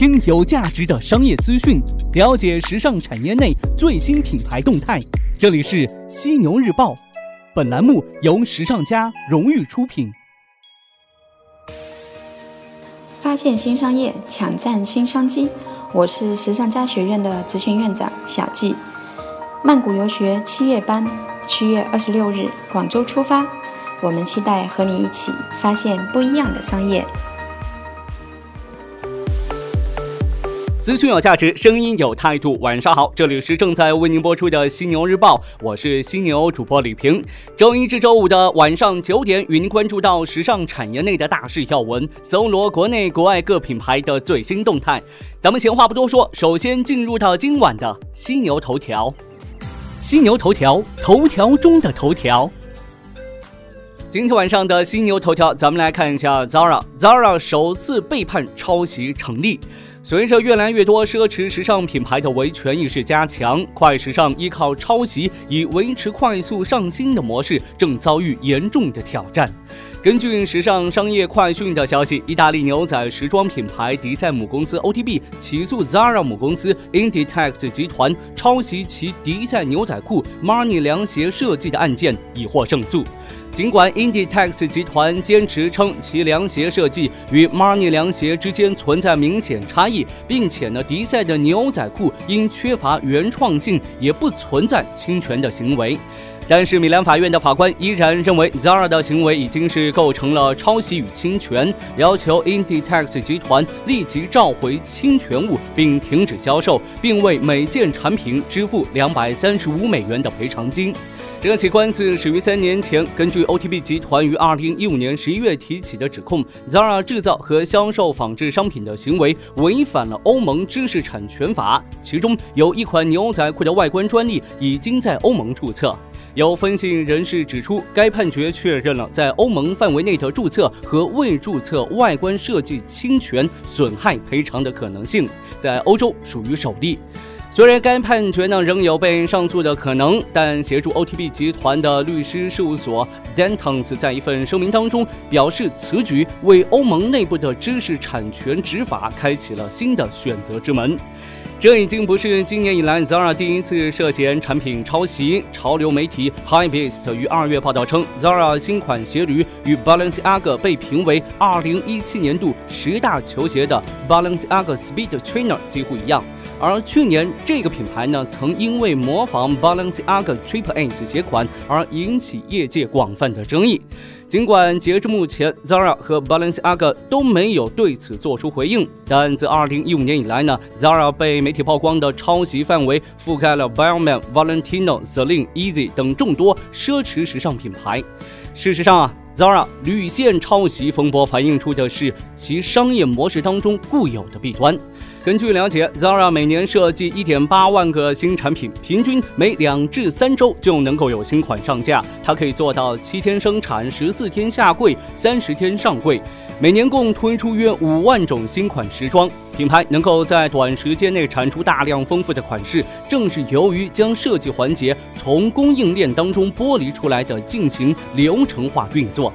听有价值的商业资讯，了解时尚产业内最新品牌动态。这里是犀牛日报，本栏目由时尚家荣誉出品。发现新商业，抢占新商机。我是时尚家学院的执行院长小季。曼谷游学七月班，七月二十六日广州出发。我们期待和你一起发现不一样的商业。资讯有价值，声音有态度。晚上好，这里是正在为您播出的《犀牛日报》，我是犀牛主播李平。周一至周五的晚上九点，与您关注到时尚产业内的大事要闻，搜罗国内国外各品牌的最新动态。咱们闲话不多说，首先进入到今晚的犀牛头条。犀牛头条，头条中的头条。今天晚上的犀牛头条，咱们来看一下 Zara，Zara 首次被判抄袭成立。随着越来越多奢侈时尚品牌的维权意识加强，快时尚依靠抄袭以维持快速上新的模式正遭遇严重的挑战。根据时尚商业快讯的消息，意大利牛仔时装品牌迪赛母公司 OTB 起诉 Zara 母公司 Inditex 集团抄袭其迪赛牛仔裤 Marni 凉鞋设计的案件已获胜诉。尽管 Inditex 集团坚持称其凉鞋设计与 Marni 凉鞋之间存在明显差异，并且呢，迪赛的牛仔裤因缺乏原创性，也不存在侵权的行为。但是，米兰法院的法官依然认为 Zara 的行为已经是构成了抄袭与侵权，要求 Inditex 集团立即召回侵权物，并停止销售，并为每件产品支付两百三十五美元的赔偿金。这起官司始于三年前，根据 OTB 集团于二零一五年十一月提起的指控，Zara 制造和销售仿制商品的行为违反了欧盟知识产权法，其中有一款牛仔裤的外观专利已经在欧盟注册。有分析人士指出，该判决确认了在欧盟范围内的注册和未注册外观设计侵权损害赔偿的可能性，在欧洲属于首例。虽然该判决呢仍有被上诉的可能，但协助 OTB 集团的律师事务所 Dentons 在一份声明当中表示，此举为欧盟内部的知识产权执法开启了新的选择之门。这已经不是今年以来 Zara 第一次涉嫌产品抄袭。潮流媒体 Hypebeast 于二月报道称，Zara 新款鞋履与 Balenciaga 被评为2017年度十大球鞋的 Balenciaga Speed Trainer 几乎一样。而去年，这个品牌呢，曾因为模仿 Balenciaga Triple S 鞋款而引起业界广泛的争议。尽管截至目前，Zara 和 Balenciaga 都没有对此做出回应，但自2015年以来呢，Zara 被媒体曝光的抄袭范围覆盖了 Balmain、Valentino、Celine、Easy 等众多奢侈时尚品牌。事实上啊，Zara 屡现抄袭风波，反映出的是其商业模式当中固有的弊端。根据了解，Zara 每年设计一点八万个新产品，平均每两至三周就能够有新款上架。它可以做到七天生产、十四天下柜、三十天上柜，每年共推出约五万种新款时装。品牌能够在短时间内产出大量丰富的款式，正是由于将设计环节从供应链当中剥离出来的进行流程化运作。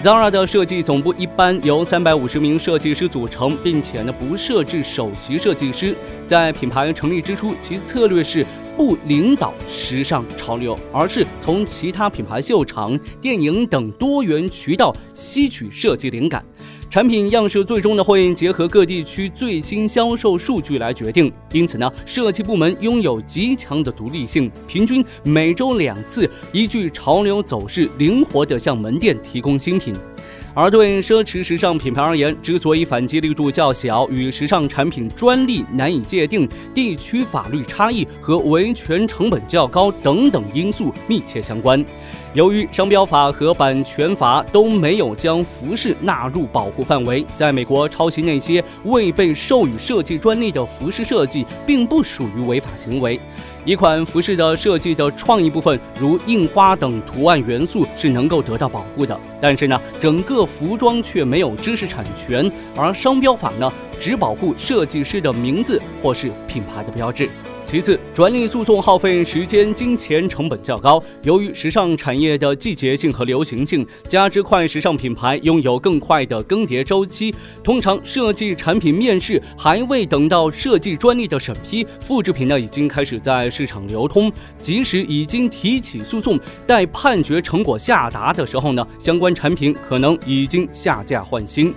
Zara 的设计总部一般由三百五十名设计师组成，并且呢不设置首席设计师。在品牌成立之初，其策略是不领导时尚潮流，而是从其他品牌秀场、电影等多元渠道吸取设计灵感。产品样式最终呢会结合各地区最新销售数据来决定，因此呢，设计部门拥有极强的独立性，平均每周两次，依据潮流走势灵活地向门店提供新品。而对奢侈时尚品牌而言，之所以反击力度较小，与时尚产品专利难以界定、地区法律差异和维权成本较高等等因素密切相关。由于商标法和版权法都没有将服饰纳入保护范围，在美国抄袭那些未被授予设计专利的服饰设计，并不属于违法行为。一款服饰的设计的创意部分，如印花等图案元素是能够得到保护的，但是呢，整个服装却没有知识产权，而商标法呢，只保护设计师的名字或是品牌的标志。其次，专利诉讼耗费时间、金钱成本较高。由于时尚产业的季节性和流行性，加之快时尚品牌拥有更快的更迭周期，通常设计产品面世还未等到设计专利的审批，复制品呢已经开始在市场流通。即使已经提起诉讼，待判决成果下达的时候呢，相关产品可能已经下架换新。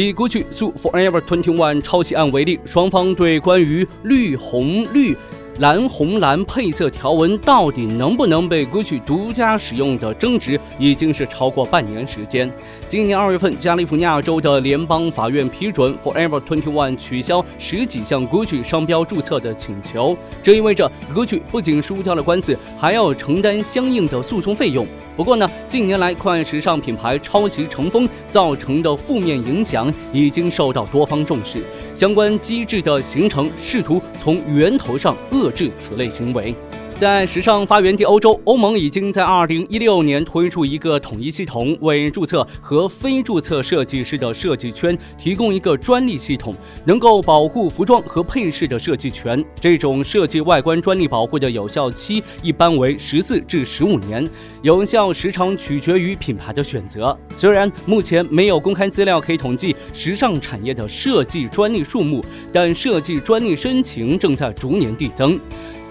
以 GUCCI 诉 Forever Twenty One 抄袭案为例，双方对关于绿红绿。蓝红蓝配色条纹到底能不能被 GUCCI 独家使用的争执，已经是超过半年时间。今年二月份，加利福尼亚州的联邦法院批准 Forever Twenty One 取消十几项 GUCCI 商标注册的请求，这意味着 GUCCI 不仅输掉了官司，还要承担相应的诉讼费用。不过呢，近年来快时尚品牌抄袭成风造成的负面影响已经受到多方重视，相关机制的形成试图从源头上遏制此类行为。在时尚发源地欧洲，欧盟已经在二零一六年推出一个统一系统，为注册和非注册设计师的设计圈提供一个专利系统，能够保护服装和配饰的设计权。这种设计外观专利保护的有效期一般为十四至十五年，有效时长取决于品牌的选择。虽然目前没有公开资料可以统计时尚产业的设计专利数目，但设计专利申请正在逐年递增。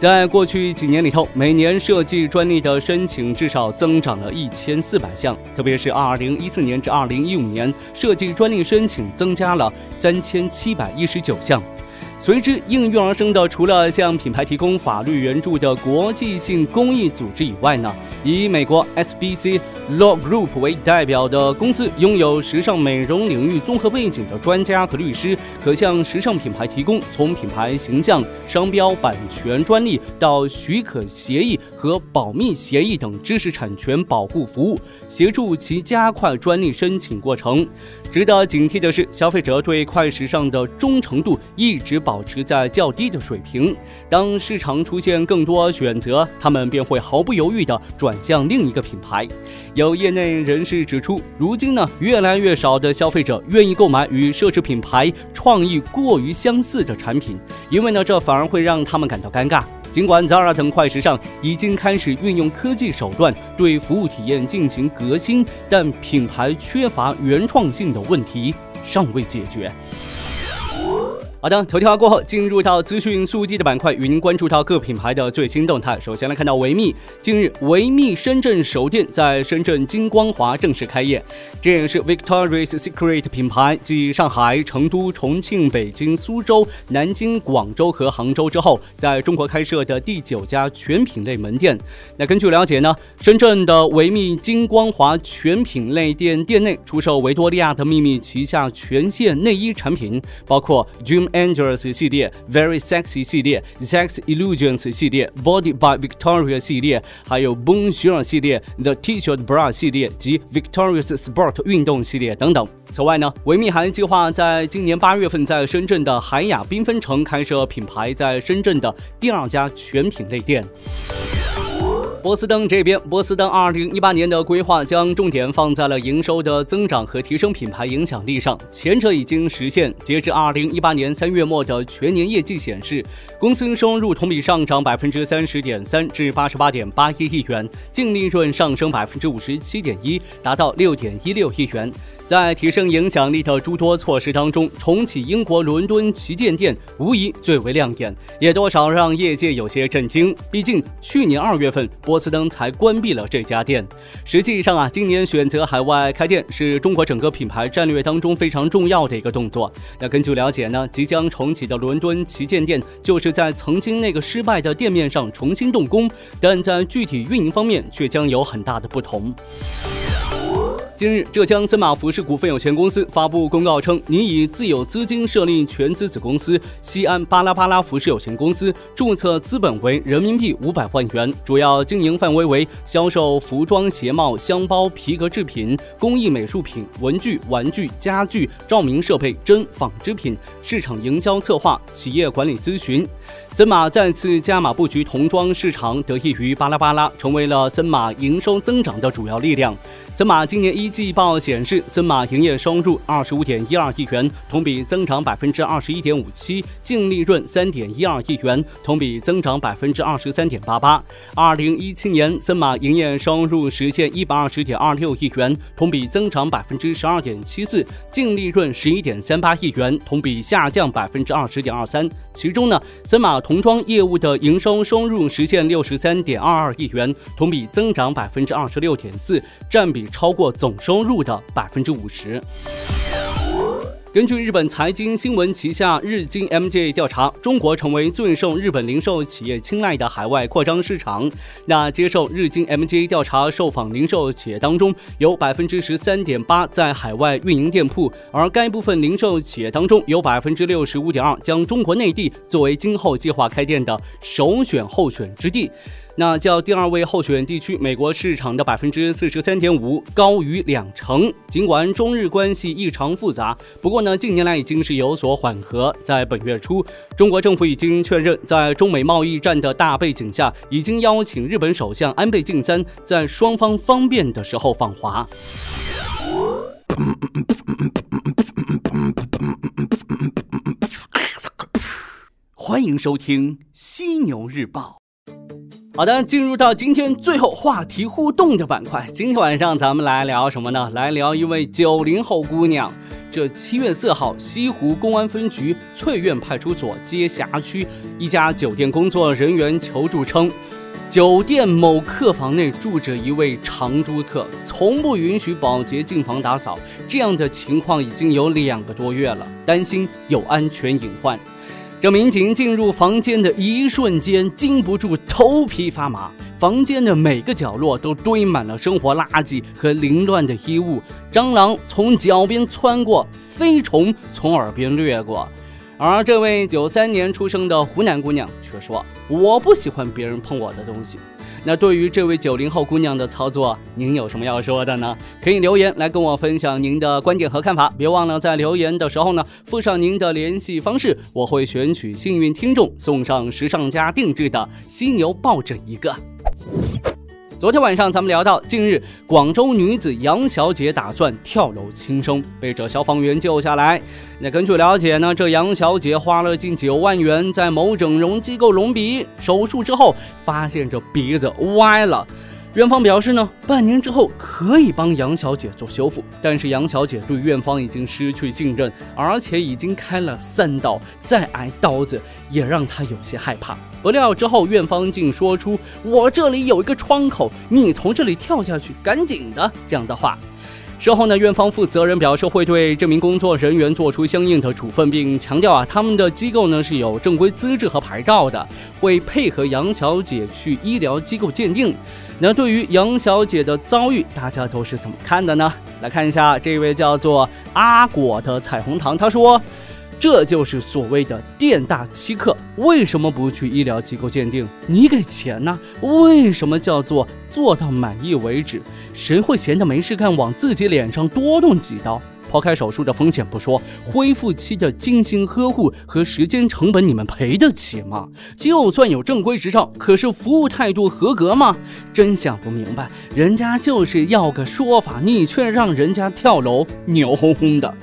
在过去几年里头，每年设计专利的申请至少增长了一千四百项，特别是二零一四年至二零一五年，设计专利申请增加了三千七百一十九项。随之应运而生的，除了向品牌提供法律援助的国际性公益组织以外呢，以美国 SBC。Law Group 为代表的公司拥有时尚美容领域综合背景的专家和律师，可向时尚品牌提供从品牌形象、商标版权专利到许可协议和保密协议等知识产权保护服务，协助其加快专利申请过程。值得警惕的是，消费者对快时尚的忠诚度一直保持在较低的水平。当市场出现更多选择，他们便会毫不犹豫地转向另一个品牌。有业内人士指出，如今呢，越来越少的消费者愿意购买与奢侈品牌创意过于相似的产品，因为呢，这反而会让他们感到尴尬。尽管 Zara 等快时尚已经开始运用科技手段对服务体验进行革新，但品牌缺乏原创性的问题尚未解决。好的，头条过后，进入到资讯速递的板块，与您关注到各品牌的最新动态。首先来看到维密，近日维密深圳首店在深圳金光华正式开业，这也是 Victoria's Secret 品牌继上海、成都、重庆、北京、苏州、南京、广州和杭州之后，在中国开设的第九家全品类门店。那根据了解呢，深圳的维密金光华全品类店店内出售维多利亚的秘密旗下全线内衣产品，包括 Dream。Angels 系列、Very Sexy 系列、Sex Illusions 系列、Body by Victoria 系列，还有 Bonjour 系列、The T-shirt Bra 系列及 Victoria's Sport 运动系列等等。此外呢，维密还计划在今年八月份在深圳的海雅缤纷城开设品牌在深圳的第二家全品类店。波司登这边，波司登二零一八年的规划将重点放在了营收的增长和提升品牌影响力上，前者已经实现。截至二零一八年三月末的全年业绩显示，公司收入同比上涨百分之三十点三至八十八点八一亿元，净利润上升百分之五十七点一，达到六点一六亿元。在提升影响力的诸多措施当中，重启英国伦敦旗舰店无疑最为亮眼，也多少让业界有些震惊。毕竟去年二月份波司登才关闭了这家店。实际上啊，今年选择海外开店是中国整个品牌战略当中非常重要的一个动作。那根据了解呢，即将重启的伦敦旗舰店就是在曾经那个失败的店面上重新动工，但在具体运营方面却将有很大的不同。近日，浙江森马服饰股份有限公司发布公告称，拟以自有资金设立全资子公司西安巴拉巴拉服饰有限公司，注册资本为人民币五百万元，主要经营范围为销售服装、鞋帽、箱包、皮革制品、工艺美术品、文具、玩具、家具、照明设备、针纺织品、市场营销策划、企业管理咨询。森马再次加码布局童装市场，得益于巴拉巴拉，成为了森马营收增长的主要力量。森马今年一季报显示，森马营业收入二十五点一二亿元，同比增长百分之二十一点五七，净利润三点一二亿元，同比增长百分之二十三点八八。二零一七年，森马营业收入实现一百二十点二六亿元，同比增长百分之十二点七四，净利润十一点三八亿元，同比下降百分之二十点二三。其中呢，森马童装业务的营收收入实现六十三点二二亿元，同比增长百分之二十六点四，占比超过总收入的百分之五十。根据日本财经新闻旗下日经 MJ 调查，中国成为最受日本零售企业青睐的海外扩张市场。那接受日经 MJ 调查受访零售企业当中，有百分之十三点八在海外运营店铺，而该部分零售企业当中，有百分之六十五点二将中国内地作为今后计划开店的首选候选之地。那较第二位候选地区美国市场的百分之四十三点五高于两成。尽管中日关系异常复杂，不过呢，近年来已经是有所缓和。在本月初，中国政府已经确认，在中美贸易战的大背景下，已经邀请日本首相安倍晋三在双方方便的时候访华。欢迎收听《犀牛日报》。好的，进入到今天最后话题互动的板块。今天晚上咱们来聊什么呢？来聊一位九零后姑娘。这七月四号，西湖公安分局翠苑派出所接辖区一家酒店工作人员求助称，酒店某客房内住着一位长租客，从不允许保洁进房打扫。这样的情况已经有两个多月了，担心有安全隐患。这民警进入房间的一瞬间，禁不住头皮发麻。房间的每个角落都堆满了生活垃圾和凌乱的衣物，蟑螂从脚边窜过，飞虫从耳边掠过。而这位九三年出生的湖南姑娘却说：“我不喜欢别人碰我的东西。”那对于这位九零后姑娘的操作，您有什么要说的呢？可以留言来跟我分享您的观点和看法。别忘了在留言的时候呢，附上您的联系方式，我会选取幸运听众送上时尚家定制的犀牛抱枕一个。昨天晚上咱们聊到，近日广州女子杨小姐打算跳楼轻生，被这消防员救下来。那根据了解呢，这杨小姐花了近九万元在某整容机构隆鼻，手术之后发现这鼻子歪了。院方表示呢，半年之后可以帮杨小姐做修复，但是杨小姐对院方已经失去信任，而且已经开了三刀，再挨刀子也让她有些害怕。不料之后院方竟说出“我这里有一个窗口，你从这里跳下去，赶紧的”这样的话。之后呢，院方负责人表示会对这名工作人员做出相应的处分，并强调啊，他们的机构呢是有正规资质和牌照的，会配合杨小姐去医疗机构鉴定。那对于杨小姐的遭遇，大家都是怎么看的呢？来看一下这位叫做阿果的彩虹糖，他说。这就是所谓的店大欺客。为什么不去医疗机构鉴定？你给钱呢？为什么叫做做到满意为止？谁会闲着没事干往自己脸上多动几刀？抛开手术的风险不说，恢复期的精心呵护和时间成本，你们赔得起吗？就算有正规执照，可是服务态度合格吗？真想不明白，人家就是要个说法，你却让人家跳楼，牛哄哄的。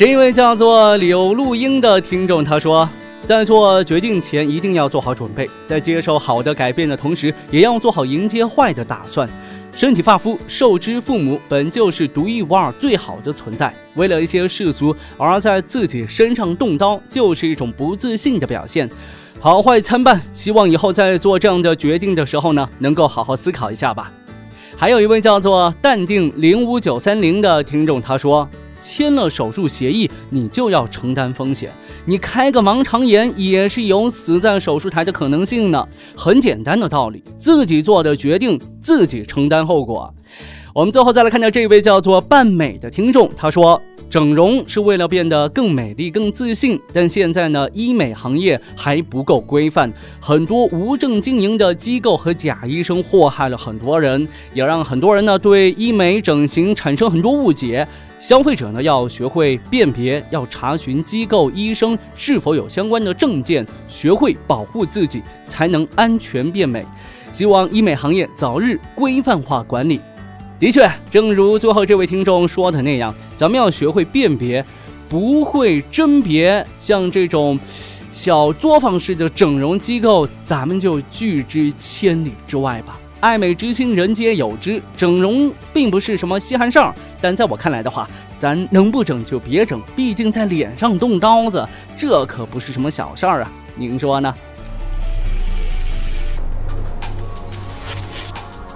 这一位叫做柳露英的听众，他说，在做决定前一定要做好准备，在接受好的改变的同时，也要做好迎接坏的打算。身体发肤受之父母，本就是独一无二、最好的存在。为了一些世俗而在自己身上动刀，就是一种不自信的表现。好坏参半，希望以后在做这样的决定的时候呢，能够好好思考一下吧。还有一位叫做淡定零五九三零的听众，他说。签了手术协议，你就要承担风险。你开个盲肠炎也是有死在手术台的可能性呢。很简单的道理，自己做的决定，自己承担后果。我们最后再来看到这位叫做半美的听众，他说：整容是为了变得更美丽、更自信，但现在呢，医美行业还不够规范，很多无证经营的机构和假医生祸害了很多人，也让很多人呢对医美整形产生很多误解。消费者呢要学会辨别，要查询机构医生是否有相关的证件，学会保护自己，才能安全变美。希望医美行业早日规范化管理。的确，正如最后这位听众说的那样，咱们要学会辨别，不会甄别，像这种小作坊式的整容机构，咱们就拒之千里之外吧。爱美之心，人皆有之，整容并不是什么稀罕事儿。但在我看来的话，咱能不整就别整，毕竟在脸上动刀子，这可不是什么小事儿啊。您说呢？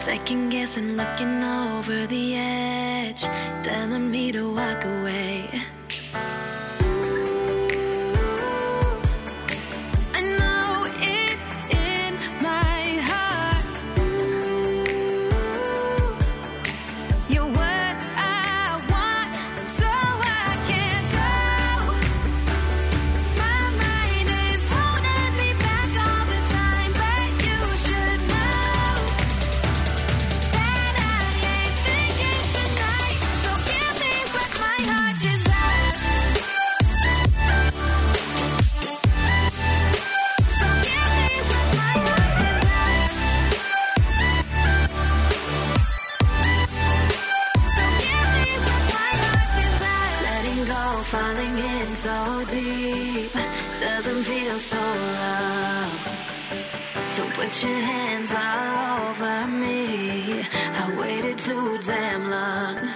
Second guessing, looking over the edge, telling me to walk away. So deep doesn't feel so wrong. So put your hands all over me. I waited too damn long.